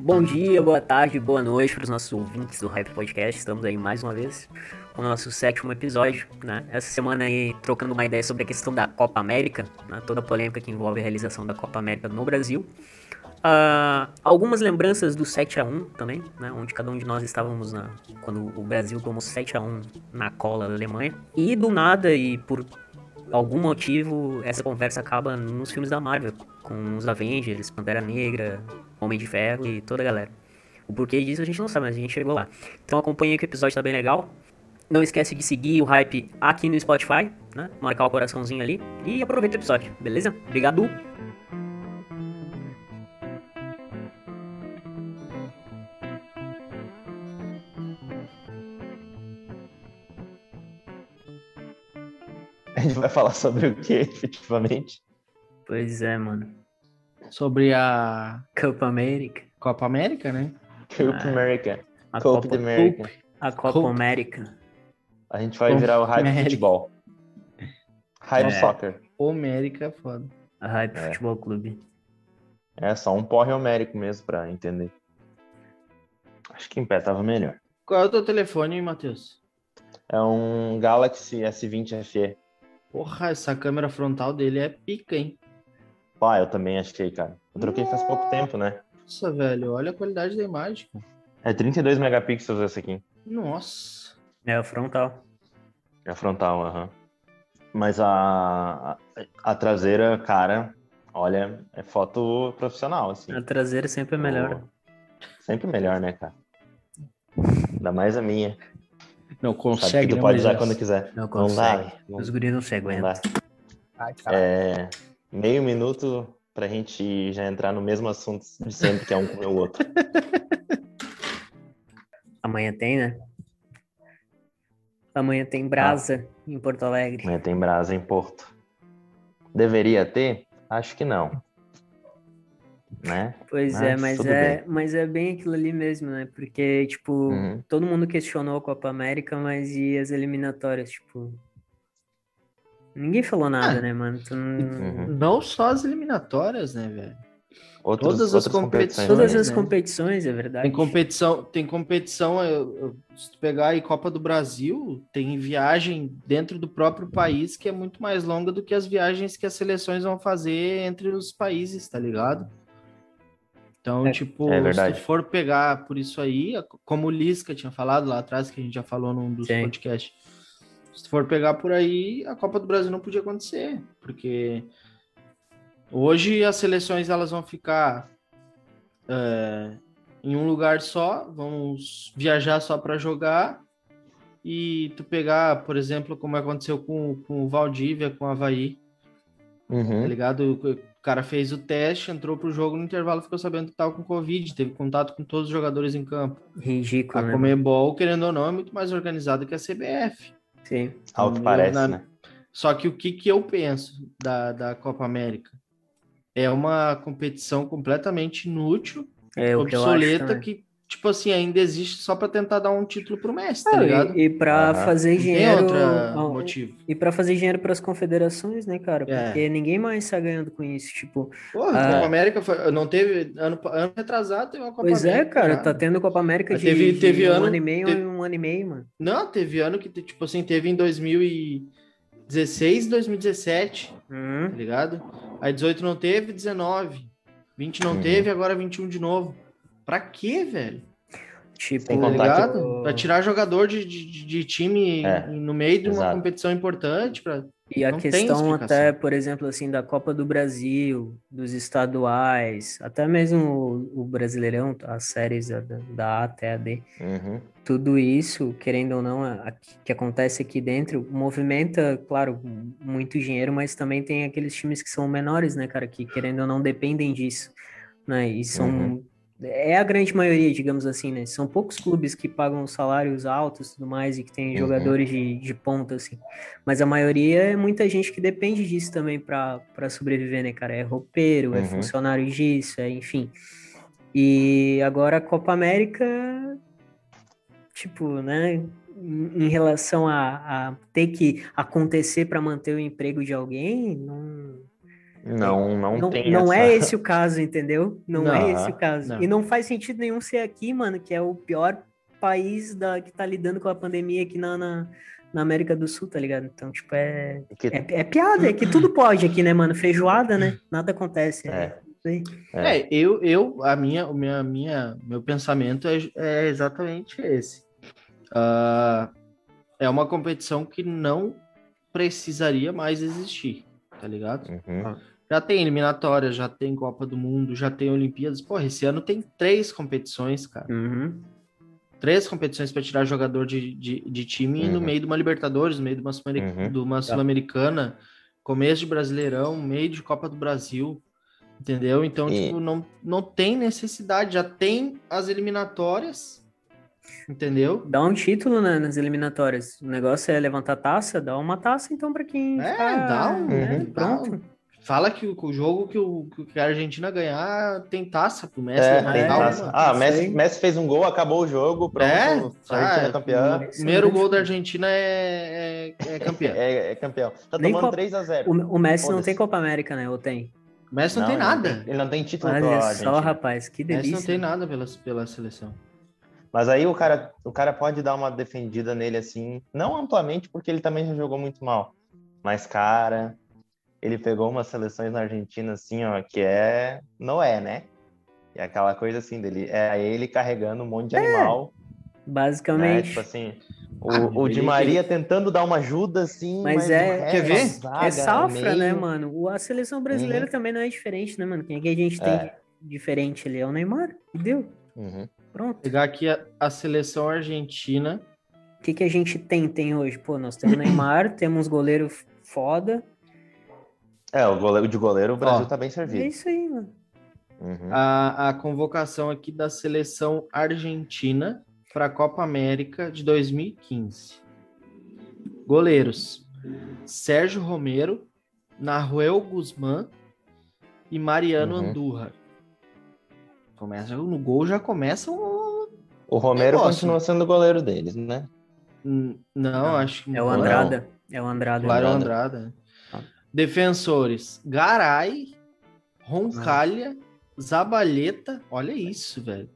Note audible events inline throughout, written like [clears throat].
Bom dia, boa tarde, boa noite para os nossos ouvintes do Hype Podcast. Estamos aí mais uma vez com o nosso sétimo episódio, né? Essa semana aí trocando uma ideia sobre a questão da Copa América, né? toda a polêmica que envolve a realização da Copa América no Brasil. Uh, algumas lembranças do 7 a 1 também, né? Onde cada um de nós estávamos na, quando o Brasil tomou 7 a 1 na cola da Alemanha. E do nada e por algum motivo essa conversa acaba nos filmes da Marvel, com os Avengers, Pantera Negra, Homem de Ferro e toda a galera. O porquê disso a gente não sabe, mas a gente chegou lá. Então acompanha que o episódio tá bem legal. Não esquece de seguir o Hype aqui no Spotify, né? Marcar o coraçãozinho ali e aproveita o episódio, beleza? Obrigado! Vai falar sobre o que, [laughs] efetivamente? Pois é, mano. Sobre a Copa América. Copa América, né? Copa Ah, América. A Copa Copa, América. a Copa Copa. América. A gente vai Copa virar o Hype América. Futebol. Hype É. Soccer. América é foda. A Hype É. Futebol Clube. É só um porre homérico mesmo pra entender. Acho que em pé tava melhor. Qual é o teu telefone, Matheus? É um Galaxy S20 FE. Porra, essa câmera frontal dele é pica, hein? Ah, eu também achei, cara. Eu troquei faz pouco tempo, né? Nossa, velho, olha a qualidade da imagem. cara. É 32 megapixels esse aqui. Nossa. É o frontal. É a frontal, aham. Mas a, a, a traseira, cara, olha, é foto profissional, assim. A traseira sempre é melhor. Sempre melhor, né, cara? Ainda mais a minha. Não Sabe consegue, que tu pode usar Moisés? quando quiser. Não Não consegue. dá. Não, Os guris não se não aguentam. dá. É, meio minuto pra gente já entrar no mesmo assunto de sempre, que é um comer o outro. [laughs] Amanhã tem, né? Amanhã tem Brasa em Porto Alegre. Amanhã tem brasa em Porto. Deveria ter? Acho que não. Né? Pois Mas é, mas é, bem. mas é bem aquilo ali mesmo, né? Porque, tipo, Uhum. todo mundo questionou a Copa América, mas e as eliminatórias, tipo. Ninguém falou nada, Ah, né, mano? Tu não- Uhum. Não só as eliminatórias, né, velho? Outros, Todas as competições, Todas as né? competições, é verdade. Tem competição, tem competição, eu- eu- se tu pegar aí Copa do Brasil, tem viagem dentro do próprio país que é muito mais longa do que as viagens que as seleções vão fazer entre os países, tá ligado? Então, É, tipo, é se tu for pegar por isso aí, como o Lisca tinha falado lá atrás, que a gente já falou num dos Sim. podcasts, se tu for pegar por aí, a Copa do Brasil não podia acontecer, porque hoje as seleções elas vão ficar é, em um lugar só, vão viajar só para jogar. E tu pegar, por exemplo, como aconteceu com, com o Valdívia, com o Havaí, tá Uhum. ligado? Cara fez o teste, entrou pro jogo no intervalo, ficou sabendo que tava com Covid, teve contato com todos os jogadores em campo. Ridículo, A né? Comebol, querendo ou não, é muito mais organizada que a CBF. Sim. Eu, parece, na- né? Só que o que, que eu penso da, da Copa América? É uma competição completamente inútil, É obsoleta que, tipo assim, ainda existe só pra tentar dar um título pro Messi, tá Ah, ligado? e, e pra Aham. fazer tem dinheiro. outro ah, motivo. E pra fazer dinheiro pras confederações, né, cara? É. Porque ninguém mais tá ganhando com isso. Tipo, Porra, Ah. a Copa América foi- não teve ano, ano retrasado, teve uma Copa pois é, América. cara, já. tá tendo Copa América de, teve- de teve um ano- ano e meio teve- um ano e meio, mano. Não, teve ano que, tipo assim, teve em 2016 e 2017, Hum, tá ligado? Aí 18 não teve, 19. 20 não Uhum. teve, agora 21 de novo. Pra quê, velho? tipo, Sem Tá que ligado? Pra tirar jogador de, de, de time É, no meio de uma exato. competição importante. Pra... E a Não questão até, por exemplo, assim, da Copa do Brasil, dos estaduais, até mesmo o, o Brasileirão, as séries da, da A até a D, Uhum. tudo isso, querendo ou não, a- a- que acontece aqui dentro, movimenta, claro, muito dinheiro, mas também tem aqueles times que são menores, né, cara, que querendo ou não dependem disso, né, e são, Uhum. É a grande maioria, digamos assim, né, são poucos clubes que pagam salários altos e tudo mais e que tem Uhum. jogadores de, de ponta, assim, mas a maioria é muita gente que depende disso também para sobreviver, né, cara, é roupeiro, é Uhum. funcionário disso, é, enfim... E agora a Copa América, tipo, né? Em relação a, a ter que acontecer para manter o emprego de alguém, não, Não, não, não, tem não essa... é esse o caso, entendeu? Não, é Não, esse o caso. não. E não faz sentido nenhum ser aqui, mano, que é o pior país da, que tá lidando com a pandemia aqui na, na, na América do Sul, tá ligado? Então, tipo, é, que- é, é piada, é que tudo pode aqui, né, mano? Feijoada, né? [clears throat] Nada acontece. É. isso aí. É. É, eu, eu, a minha, o minha, minha, meu pensamento é, é exatamente esse. Ah, é uma competição que não precisaria mais existir, tá ligado? Uhum. Já tem eliminatória, já tem Copa do Mundo, já tem Olimpíadas. Porra, esse ano tem três competições, cara. Uhum. Três competições para tirar jogador de, de, de time no Uhum. meio de uma Libertadores, no meio de uma, Sul- Uhum. uma Sul-Americana, começo de Brasileirão, meio de Copa do Brasil. Entendeu? Então, E- tipo, não, não tem necessidade. Já tem as eliminatórias. Entendeu? Dá um título né, nas eliminatórias. O negócio é levantar taça, dá uma taça então pra quem É, ficar, dá um- né, Uhum. pronto. Fala que o, que o jogo que, o, que a Argentina ganhar tem taça pro Messi. É, levantar tem taça. Ah, Messi, aí. Messi fez um gol, acabou o jogo, pronto. É, a Argentina é ah, campeã. O primeiro gol da Argentina é, é, é campeão. [laughs] É, é campeão. Tá Nem tomando Copa- 3x0. O, o Messi não tem Copa América, né? Ou tem? O Messi não, tem ele nada. Ele não tem título Olha só, Argentina. rapaz, que O Messi delícia. não tem nada pela, pela seleção. Mas aí o cara, o cara pode dar uma defendida nele assim, não amplamente, porque ele também já jogou muito mal. Mas, cara, ele pegou umas seleções na Argentina, assim, ó, que é. Não é, né? É aquela coisa assim dele. É ele carregando um monte de animal, né? Basicamente. Tipo assim. O, Ah, o Di ele- Maria tentando dar uma ajuda, assim. Mas mas é- resto, quer ver? zaga, é safra, né, meio- mano? O- A seleção brasileira Uhum. também não é diferente, né, mano? Quem é que a gente tem É. diferente ali? É o Neymar. E deu. Uhum. Pronto. Pegar aqui a, a seleção argentina. O que, que a gente tem, tem hoje? Pô, nós temos Neymar, temos goleiro foda. É, o goleiro, de goleiro o Brasil Ó. tá bem É servido. isso aí, mano. Uhum. A, a convocação aqui da seleção argentina para a Copa América de 2015. Goleiros: Sérgio Romero, Nahuel Guzmán e Mariano Uhum. Andurra. Começa no gol, já começa o. O Romero Negócio. continua sendo goleiro deles, né? N- Não, acho que É o não. Andrada. É o Andrada. Claro, Andrada. Andrada. Ah. Defensores: Garay, Roncalha, Zabaleta. Olha isso, velho.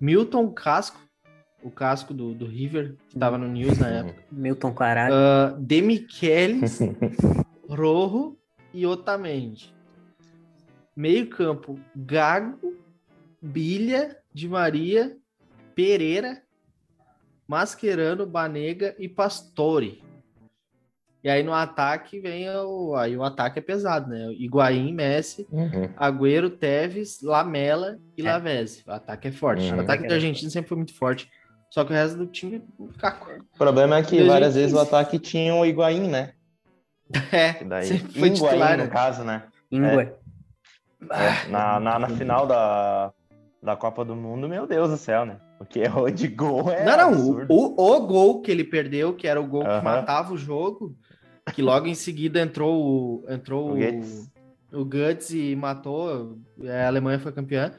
Milton Casco, o casco do, do River, que tava no News na época. [laughs] Milton Caralho. Uh, Demichelis, [laughs] Rojo e Otamendi. Meio campo: Gago, Bilha, Di Maria, Pereira, Mascherano, Banega e Pastore. E aí no ataque vem o. Aí o ataque é pesado, né? Higuaín, Messi, Uhum. Agüero, Teves, Lamela e É. Lavezzi. O ataque é forte. Uhum. O ataque da Argentina sempre foi muito forte. Só que o resto do time é caco. O problema é que 2015. várias vezes o ataque tinha o Higuaín, né? [laughs] É, Que daí, sempre foi Higuaín, titular, no né? caso, né? Ingua. É, na, na, na final da, da Copa do Mundo, meu Deus do céu, né? Porque [laughs] o de gol é não, não, absurdo. o, o, o gol que ele perdeu, que era o gol que Aham. matava o jogo, que logo em seguida entrou o, entrou O o, Goetz. o Guts e matou, a Alemanha foi campeã.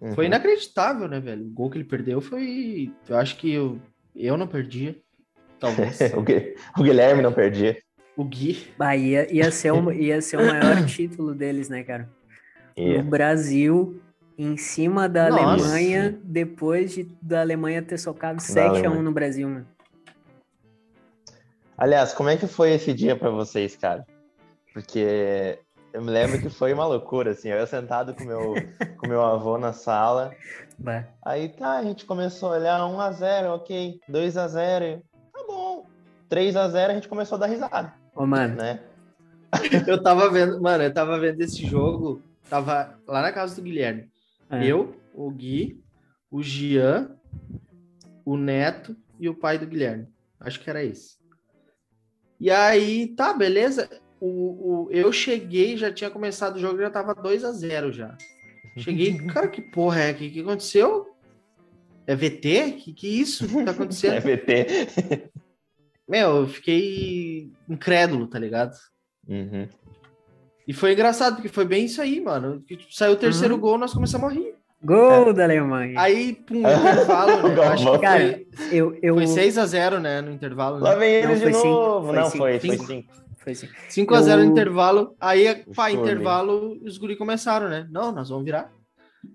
Uhum. Foi inacreditável, né, velho? O gol que ele perdeu foi. Eu acho que eu, eu não perdia. Talvez. [laughs] o, Gui- o Guilherme não perdia. o Gui. Bah, ia, ia, ser o, ia ser o maior [coughs] título deles, né, cara? E- No Brasil, em cima da Nossa. Alemanha, depois de, da Alemanha ter socado 7x1 Alemanha. no Brasil, mano. Aliás, como é que foi esse dia pra vocês, cara? Porque eu me lembro que foi uma loucura, assim. Eu sentado com meu, com meu avô na sala. Bah. Aí tá, a gente começou a olhar 1x0, ok. 2x0, tá bom. 3x0 a gente começou a dar risada, Ô, mano, né? [laughs] Eu tava vendo, mano, eu tava vendo esse jogo, tava lá na casa do Guilherme. É. Eu, o Gui, o Gian, o Neto e o pai do Guilherme. Acho que era esse. E aí, tá, beleza. O, o, eu cheguei, já tinha começado o jogo, já tava 2 a 0 já. Cheguei, [laughs] cara, que porra é? O que, que aconteceu? É VT? Que que isso? Que tá [laughs] É acontecendo? VT. Meu, eu fiquei incrédulo, tá ligado? Uhum. E foi engraçado, porque foi bem isso aí, mano. Tipo, Saiu o terceiro Uhum. gol, nós começamos a rir. Gol da Alemanha. Aí, pum, intervalo, né? [laughs] Acho que Cara, foi, eu, eu... foi 6x0, né? No intervalo. Lá Né? vem ele Não, de cinco, novo. não, foi, foi cinco. cinco. Foi assim. 5x0 Eu- no intervalo. Aí, pá, intervalo, os guri começaram, né? Não, nós vamos virar.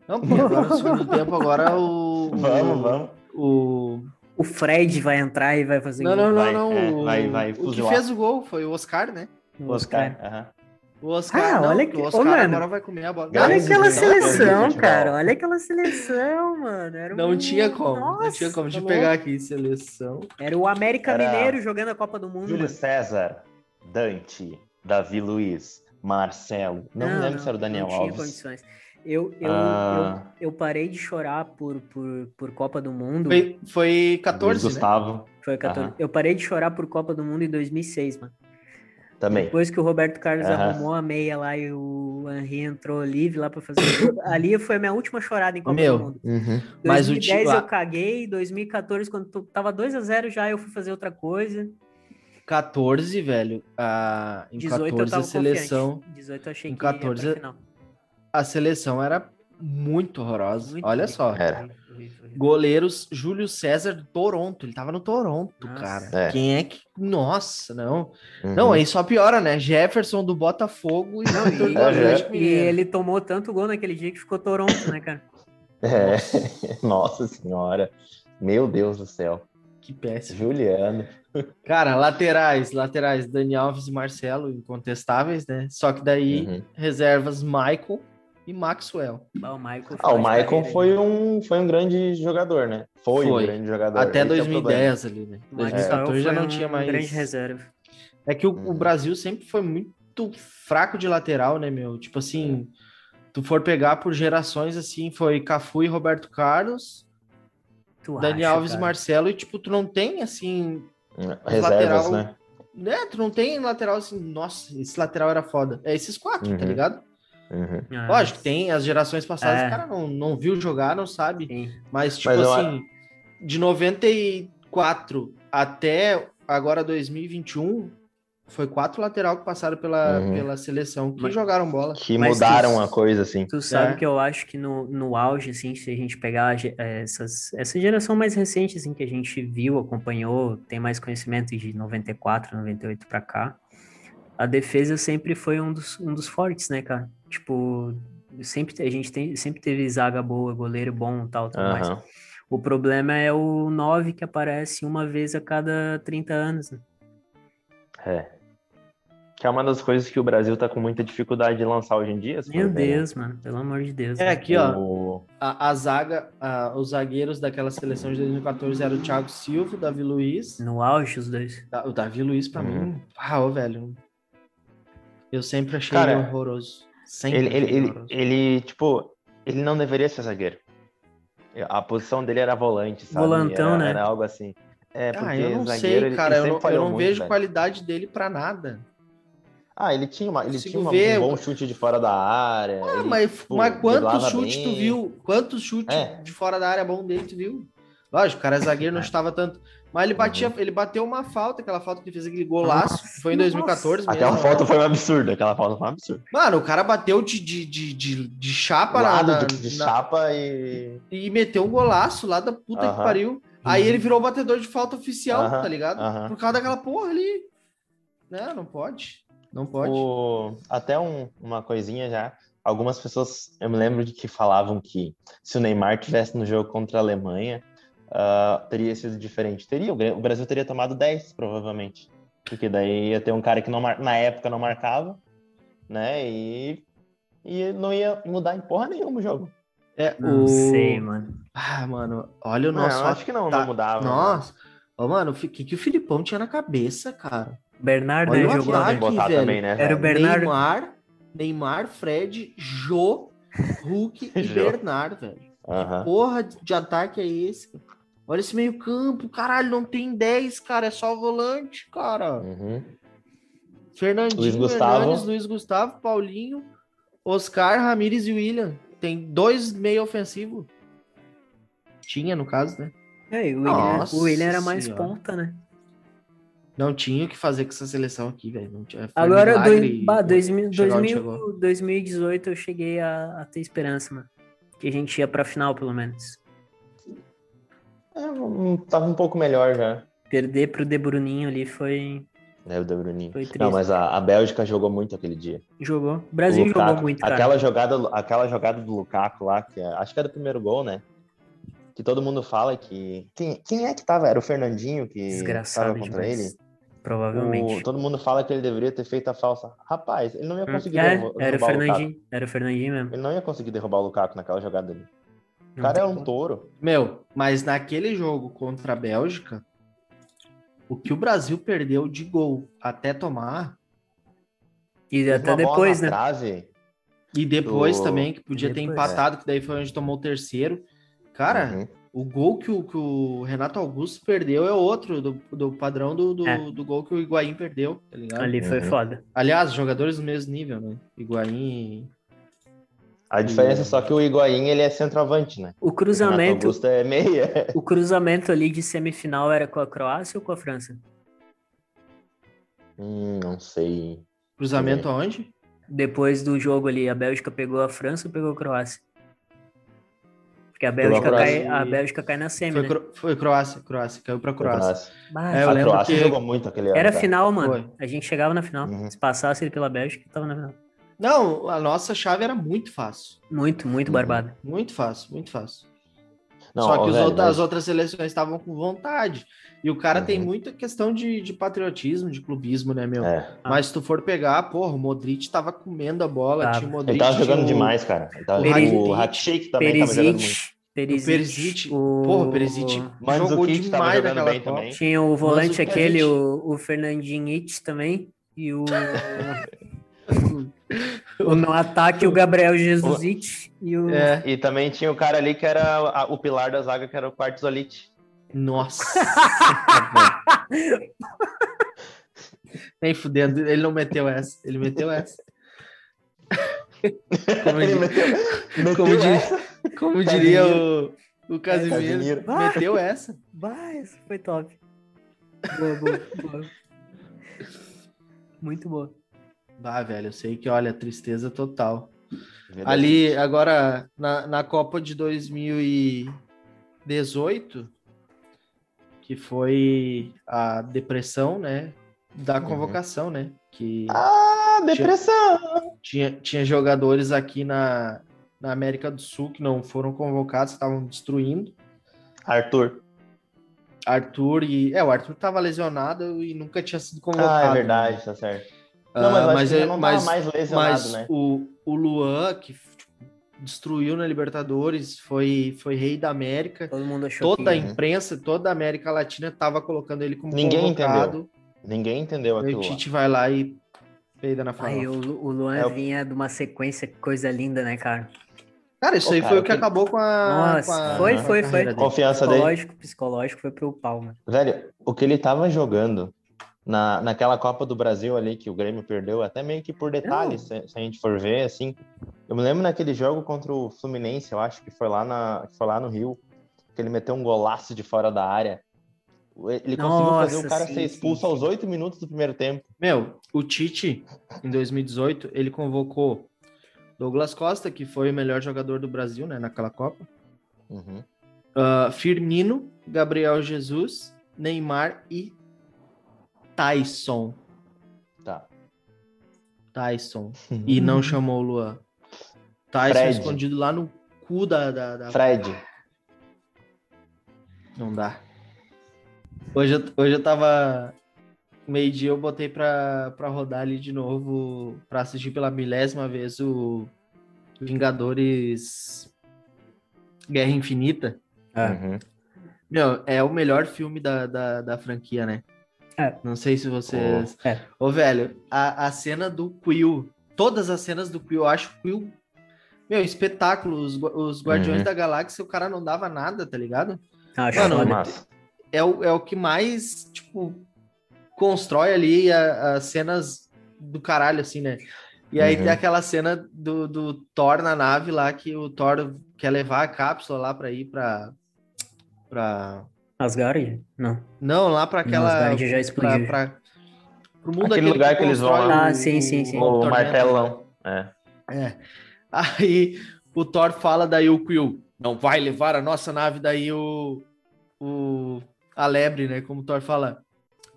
Não, porque agora no segundo [laughs] tempo, agora o. Vamos, vamos. O. O Fred vai entrar e vai fazer Não, gol. não, não, Vai, não. é, o, vai- vai o que fez o gol foi o Oscar, né? O Oscar. aham. O Oscar, Ah, não, olha que o ô, Oscar mano. agora vai comer a bola. Olha aquela seleção, cara. Olha aquela seleção, mano. Era Não um- tinha como, não Nossa, tinha como. Deixa eu tá pegar aqui, seleção. Era o América Era- Mineiro jogando a Copa do Mundo. Júlio mano. César, Dante, Davi Luiz, Marcelo. Não, me lembro se era o Daniel não tinha Alves. condições. Eu, eu, Ah. eu, eu parei de chorar por, por, por Copa do Mundo. Foi, foi Luiz 14, né? Gustavo Foi 14. Aham. Eu parei de chorar por Copa do Mundo em 2006, mano. Também. Depois que o Roberto Carlos Aham. arrumou a meia lá e o Henry entrou livre lá pra fazer. [coughs] Ali foi a minha última chorada em Copa do Meu, Mundo. Uhum. mas o 2010 time- eu caguei, 2014 quando tu- tava 2 a 0 já eu fui fazer outra coisa. 14, velho. A, em 18 eu 14 tava a seleção, confiante. 18 eu achei em que ia 14 pra final. a seleção era muito horrorosa. Muito Olha horrível, só. Era. Goleiros Júlio César do Toronto. Ele tava no Toronto, Nossa. cara. É. Quem é que. Nossa, não. Uhum. Não, aí só piora, né? Jefferson do Botafogo e Não, e, Atlético e ele tomou tanto gol naquele dia que ficou Toronto, né, cara? É. [laughs] Nossa senhora. Meu Deus do céu. Que péssimo. Juliano. Cara, laterais, laterais, Dani Alves e Marcelo, incontestáveis, né? Só que daí, Uhum. reservas, Michael e Maxwell. Ah, o Michael, Ah, o Michael foi um, foi um grande jogador, né? Foi, Foi. um grande jogador. Até Esse é o problema. 2010 ali, né? O Michael 2014 já foi não tinha mais. grande reserva. É que o, o Uhum. Brasil sempre foi muito fraco de lateral, né, meu? Tipo assim, tu for pegar por gerações assim, foi Cafu e Roberto Carlos, Tu Dani acha, Alves e cara? Marcelo, e tipo, tu não tem assim, Reservas, lateral- né? né? Tu não tem lateral assim, nossa, esse lateral era foda. É esses quatro, tá Uhum. ligado? Uhum. Ah, Lógico, tem as gerações passadas, É. o cara não, não viu jogar, não sabe. sim. Mas, tipo Mas eu assim, de 94 até agora 2021, foi quatro lateral que passaram pela, Uhum. pela seleção que Mas- jogaram bola. Que Mas mudaram tu- a coisa, assim. Tu sabe É. que eu acho que no, no auge, assim, se a gente pegar eh, essas, essa geração mais recente, assim, que a gente viu, acompanhou, tem mais conhecimento de 94, 98 pra cá, a defesa sempre foi um dos, um dos fortes, né, cara? Tipo, sempre, a gente tem, sempre teve zaga boa, goleiro bom, tal, tudo mais. Aham. O problema é o 9 que aparece uma vez a cada 30 anos, né? É. Que é uma das coisas que o Brasil tá com muita dificuldade de lançar hoje em dia. Meu ver, né? Deus, mano, pelo amor de Deus. É, né? aqui, ó, O- a, a zaga, a- os zagueiros daquela seleção de 2014 eram o Thiago Silva, o Davi Luiz. No auge, os dois. Da- O Davi Luiz, pra Uhum. mim, ah, ô, velho. Eu sempre achei Cara, ele horroroso. Sempre Ele, ele, ele, horroroso. ele, tipo, ele não deveria ser zagueiro. A posição dele era volante, sabe? Volantão, era, né? Era algo assim. É, porque Ah, eu não zagueiro, sei, ele- cara. ele Eu não, eu não muito, vejo velho. qualidade dele pra nada. Ah, ele tinha, uma, ele tinha uma- ver, um bom eu- chute de fora da área. Ah, ele, mas, tipo, mas quantos chutes tu viu? Quantos chutes É. de fora da área bom dele tu viu? Lógico, o cara é zagueiro, não chutava tanto. Mas ele batia, ele bateu uma falta, aquela falta que ele fez aquele golaço. Nossa, foi em 2014 mesmo. Aquela foto foi um absurdo, aquela foto foi um absurdo. Mano, o cara bateu de, de, de, de, de chapa na- de, de na- chapa e. e meteu um golaço lá da puta que Aham. pariu. Aí ele virou batedor de falta oficial, Aham, tá ligado? Por causa daquela porra ali. Não, não pode. Não pode. O- Até um- uma coisinha já. Algumas pessoas, eu me lembro de que falavam que se o Neymar tivesse no jogo contra a Alemanha, ah, teria sido diferente. Teria, o Brasil teria tomado 10, provavelmente. Porque daí ia ter um cara que não mar- na época não marcava, né? E, e não ia mudar em porra nenhuma o jogo. É, Não o... sei, mano. Ah, mano, olha o Não, nosso. eu acho que não, tá- não mudava. né? Nossa. Ô, mano, o que, que o Filipão tinha na cabeça, cara? Bernardo, Olha né, jogou, né? botar velho. também, né? Era o? Bernardo. Neymar, Neymar, Fred, Jô, Hulk [laughs] e Jô. Bernardo, velho. Aham. Porra de ataque é esse? cara? Olha esse meio campo, caralho, não tem 10, cara, é só volante, cara. Uhum. Fernandinho, Luiz Gustavo. Hernanes, Luiz Gustavo, Paulinho, Oscar, Ramires e William. Tem dois meio ofensivo. Tinha, no caso, né? É, o William, o William era mais Senhora. ponta, né? Não tinha o que fazer com essa seleção aqui, velho. Agora, milagre dois, bah, 2000, chegar onde 2000, chegou. 2018 eu cheguei a, a ter esperança, mano. Que a gente ia pra final, pelo menos. É, um- tava um pouco melhor já. Perder pro De Bruninho ali foi. Né, o De Bruyne. Foi triste. Não, mas a, a Bélgica jogou muito aquele dia. Jogou. O Brasil O Lukaku- jogou muito, cara. Aquela jogada, aquela jogada do Lukaku lá, que é- acho que é do primeiro gol, né? Que todo mundo fala que. Quem, quem é que tava? Era o Fernandinho que Desgraçado tava contra demais. ele? Provavelmente. O- todo mundo fala que ele deveria ter feito a falsa. Rapaz, ele não ia Hum, conseguir é, derrubar, era o derrubar o Lukaku. Fernandinho. Era o Fernandinho mesmo. Ele não ia conseguir derrubar o Lukaku naquela jogada ali. O cara é um touro. Meu, mas naquele jogo contra a Bélgica, o que o Brasil perdeu de gol até tomar, E até depois, né? Trave, e depois Do- também, que podia ter Depois. empatado, que daí foi onde tomou o terceiro. Cara, Uhum. O gol que o, que o Renato Augusto perdeu é outro, do, do padrão do, do, É. do gol que o Higuaín perdeu, tá ligado? Ali foi Uhum. foda. Aliás, jogadores do mesmo nível, né? Higuaín. A diferença é só que o Higuaín ele é centroavante, né? O O Renato cruzamento, Augusto é meia. o cruzamento ali de semifinal era com a Croácia ou com a França? Hum, não sei. Cruzamento aonde? Depois do jogo ali, a Bélgica pegou a França ou pegou a Croácia? Porque a Bélgica, cai, a Bélgica cai na semi, Foi, né? Cro- foi Croácia, Croácia, caiu pra Croácia. Croácia. É, eu a lembro Croácia que- jogou muito aquele ano. Era cara. final, mano. Foi. A gente chegava na final. Uhum. Se passasse ele pela Bélgica, tava na final. Não, a nossa chave era muito fácil. Muito, muito Uhum. barbado. Muito fácil, muito fácil. Não, Só que os velho, outros- mas- as outras seleções estavam com vontade. E o cara tem Uhum. muita questão de, de patriotismo, de clubismo, né, meu? É. Mas se tu for pegar, porra, o Modric tava comendo a bola, Tava. o Ele Modric. tava jogando o- demais, cara. Ele tava... o O Hackshake também tava jogando muito. Perisic. O Perisic. Perisic, o- porra, o Perisic Mandzukic jogou tava demais jogando naquela bem Copa. também. Tinha o volante Mandzukic, aquele, o, o Fernandinho It também. E o. [laughs] [laughs] o no ataque, o Gabriel Jesus It. E o. É, E também tinha o cara ali que era a- o pilar da zaga, que era o Quartzolite. nossa. [laughs] Nem fudendo, ele não meteu essa. Ele meteu essa. Como, Ele meteu, meteu como di- essa. como diria o, o Casimiro, Casimiro. meteu essa. Vai, isso foi top. Boa, boa, boa. Muito boa. Bah, velho, eu sei que, olha, tristeza total. Ali, agora, na, na Copa de 2018, que foi a depressão, né? Da Uhum. convocação, né? Que Ah, depressão! tinha, tinha jogadores aqui na, na América do Sul que não foram convocados, estavam destruindo. Arthur. Arthur e. É, o Arthur tava lesionado e nunca tinha sido convocado. Ah, é né? verdade, tá certo. Ah, Não, mas ele é- não mas- mais lesionado, Mas né? o, o Luan, que tipo, destruiu na Libertadores, foi, foi rei da América. Todo mundo achou Toda a que... Uhum. imprensa, toda a América Latina tava colocando ele como Ninguém convocado. Ninguém entendeu aquilo o lá. Tite vai lá e peida na farofa. Aí o, o Luan É o- vinha de uma sequência, coisa linda, né, cara? Cara, isso Ô, aí cara, foi o que que- acabou com a. Nossa, com a- foi, a foi, foi. dele. Confiança dele. Psicológico, psicológico foi pro pau, mano. Velho, o que ele tava jogando na, naquela Copa do Brasil ali, que o Grêmio perdeu, até meio que por detalhes, se, se a gente for ver, assim. Eu me lembro naquele jogo contra o Fluminense, eu acho que foi lá, na, foi lá no Rio, que ele meteu um golaço de fora da área. Ele conseguiu fazer Nossa, o cara sim, ser sim, expulso sim. aos oito minutos do primeiro tempo. Meu, o Tite, em 2018, ele convocou Douglas Costa, que foi o melhor jogador do Brasil, né, naquela Copa. Uhum. Ah, Firmino, Gabriel Jesus, Neymar e Tyson. Tá. Tyson. [laughs] E não chamou o Luan. Tyson Fred. escondido lá no cu da. da, da- Fred. Não dá. Hoje eu, hoje eu tava. Meio-dia eu botei pra, pra rodar ali de novo, pra assistir pela milésima vez o Vingadores Guerra Infinita. Uhum. Meu, é o melhor filme da, da, da franquia, né? É. Não sei se vocês. É. Ô, velho, a, a cena do Quill, todas as cenas do Quill, eu acho o Quill. Meu, espetáculo. Os, os Guardiões Uhum. da Galáxia, o cara não dava nada, tá ligado? Acho Mano. Massa. É o, é o que mais, tipo, constrói ali a- as cenas do caralho, assim, né? E aí Uhum. tem aquela cena do, do Thor na nave lá, que o Thor quer levar a cápsula lá pra ir pra. pra... Asgard? Não. Não, lá pra aquela. Asgard já pra, explodiu. pra, pro mundo Aquele lugar que eles vão lá. Ah, sim, sim, sim. O tormento. martelão. É. É. Aí o Thor fala, daí o Quill não vai levar a nossa nave, daí o, o a lebre, né? Como o Thor fala,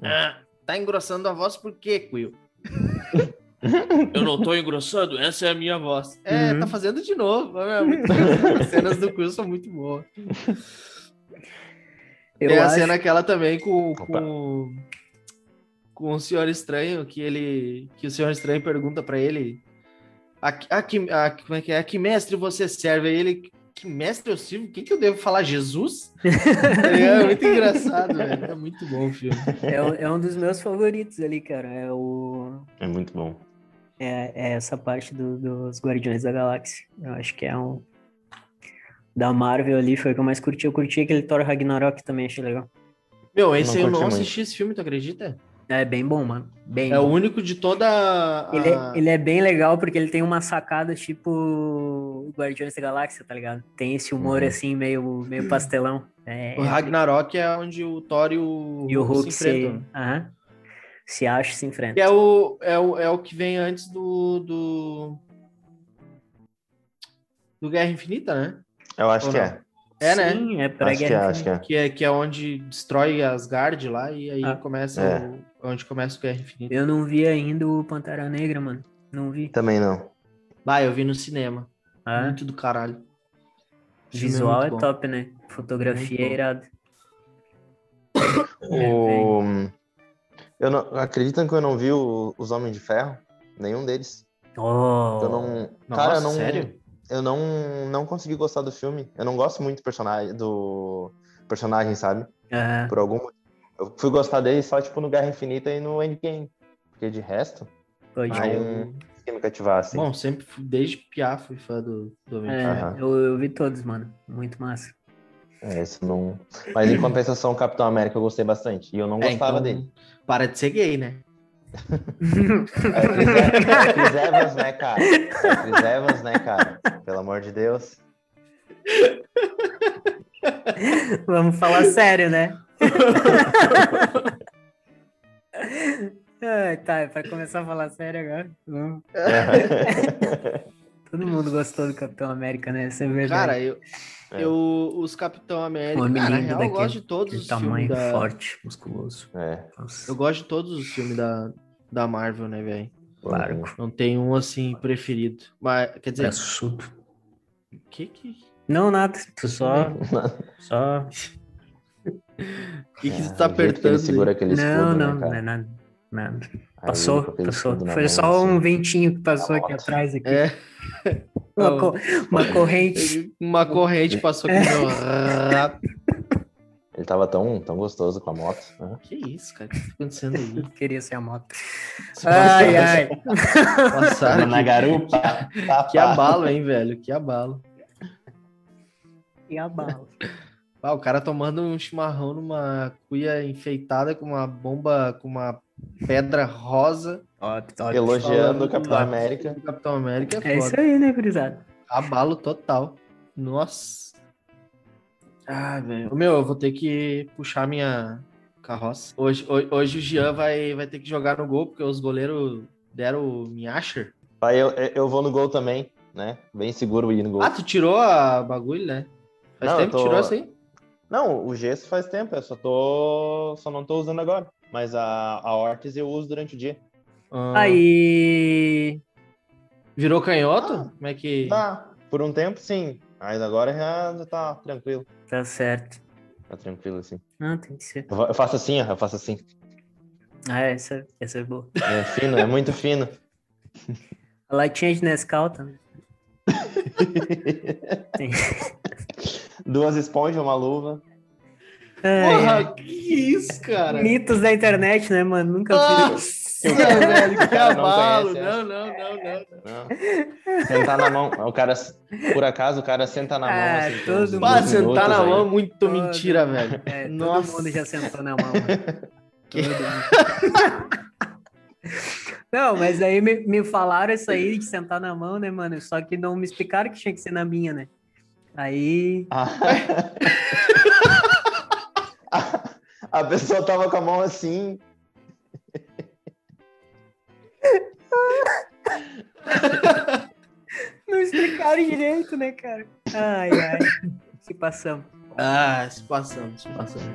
ah, tá engrossando a voz por quê, Quill? [laughs] Eu não tô engrossando, essa é a minha voz. É, Uhum. tá fazendo de novo. É engraçado. As cenas do Quill são muito boas. [laughs] Eu Tem a acho... cena aquela também com, com, com o Senhor Estranho, que ele. Que o Senhor Estranho pergunta pra ele. A, que- a, que- a, como é que é? A que mestre você serve? Aí ele. Que mestre eu sirvo? Quem que eu devo falar? Jesus? [laughs] é muito engraçado, velho. É muito bom o filme. É, um- é um dos meus favoritos ali, cara. É o. É muito bom. É, é essa parte do- dos Guardiões da Galáxia. Eu acho que é um. Da Marvel ali foi o que eu mais curti. Eu curti aquele Thor Ragnarok também, achei legal. Meu, esse Não aí eu não muito. assisti esse filme, tu acredita? É bem bom, mano. Bem É o bom. único de toda. a- Ele, é, ele é bem legal porque ele tem uma sacada tipo Guardiões da Galáxia, tá ligado? Tem esse humor Uhum. assim, meio, meio pastelão. É, O Ragnarok é onde o Thor e o, e o Hulk se se, enfrentam. aham, se acha e se enfrenta. É o, é, o, é o que vem antes do, do. Do Guerra Infinita, né? Eu acho Ou que não? é. É, né? Sim, é pra Acho que é, Guerra acho que é. Que é, que é onde destrói Asgard lá e aí Ah. começa É. o, onde começa o Guerra Infinita. Eu não vi ainda o Pantera Negra, mano. Não vi. Também não. Vai, eu vi no cinema. Ah, Muito do caralho. Filme visual é, bom. top, né? Fotografia é bom. irado. O... Eu não... Acreditam que eu não vi o- os Homens de Ferro? Nenhum deles. Oh, Eu não. Nossa, Cara, eu não. sério? Eu não, não consegui gostar do filme. Eu não gosto muito do personagem, do personagem, sabe? ah, Por algum motivo. Eu fui gostar dele só, tipo, no Guerra Infinita e no Endgame. Porque de resto, pode Ah, crer. eu... não consegui me cativar, assim. Bom, sempre desde Piá fui fã do, do Homem É, eu, eu vi todos, mano. Muito massa. É, esse não. Mas em compensação, o Capitão América eu gostei bastante. E eu não É, gostava então, dele. Para de ser gay, né? É [laughs] Chris, é Evans, né, cara? É Chris Evans, né, cara? Pelo amor de Deus. Vamos falar sério, né? [laughs] Ai, tá, é pra começar a falar sério agora. Vamos. [laughs] Todo mundo gostou do Capitão América, né? Isso é verdade. Cara, eu, É. eu os Capitão América, Homem cara, na real, eu daquele- gosto de todos os filmes tamanho da... forte, musculoso. É, Eu gosto de todos os filmes da, da Marvel, né, velho? claro. Não tem um, assim, preferido. Mas, quer dizer, Braçudo. que que... Não, nada. Tu só. Só. [laughs] que, que É, tu tá o jeito que ele apertando? segura aquele escudo, Não, né, não, não cara? é nada. Nada. Passou, passou. Foi mão, só assim. um ventinho que passou aqui atrás. Aqui. É, [laughs] Uma, co- uma [laughs] corrente. uma corrente passou aqui rabo. Ele tava tão, tão gostoso com a moto. Né? [laughs] Que isso, cara? O que tá acontecendo aí? Queria ser a moto. Ai, ai. Passaram na garupa. Tá, Que abalo, hein, velho? Que abalo. E a bala. Ah, o cara tomando um chimarrão numa cuia enfeitada com uma bomba, com uma pedra rosa. Top, top. Elogiando o Capitão América. do Capitão América é, É foda. isso aí, né, gurizada? Abalo total. Nossa. Ah, velho. Meu, eu vou ter que puxar minha carroça. Hoje, hoje, hoje o Jean vai, vai ter que jogar no gol, porque os goleiros deram o Minhasher. Aí eu, eu vou no gol também, né? Bem seguro ir no gol. Ah, tu tirou a bagulho, né? Faz Não, tempo que tô- tirou isso aí? Não, o gesso faz tempo, eu só tô. Só não tô usando agora. Mas a, a Ortiz eu uso durante o dia. Ah, Aí. Virou canhoto? Ah. Como é que. Tá, por um tempo sim. Mas agora já, já tá tranquilo. Tá certo. Tá tranquilo assim. Não, tem que ser. Eu fa- eu faço assim, ó, eu faço assim. Ah, essa, essa é boa. É fino, é muito fino. [laughs] A Light Change Nescau também. [laughs] [laughs] Tem. Duas esponjas, uma luva. É, Porra, que isso, cara? mitos da internet, né, mano? Nunca vi. Nossa, velho, que O cara não cavalo. conhece, Não, não, não, não. Não. Sentar na mão. O cara, por acaso, o cara senta na mão. Ah, assim, todo mundo. Sentar na aí. mão, muito Todo- mentira, velho. É, todo Nossa. mundo já sentou na mão. [laughs] Que- Todo. Não, mas aí me, me falaram isso aí de sentar na mão, né, mano? Só que não me explicaram que tinha que ser na minha, né? Aí. Ah. [laughs] [laughs] A pessoa tava com a mão assim. [laughs] Não explicaram direito, né, cara? Ai, ai. Se passamos. Ah, se passamos, se passamos.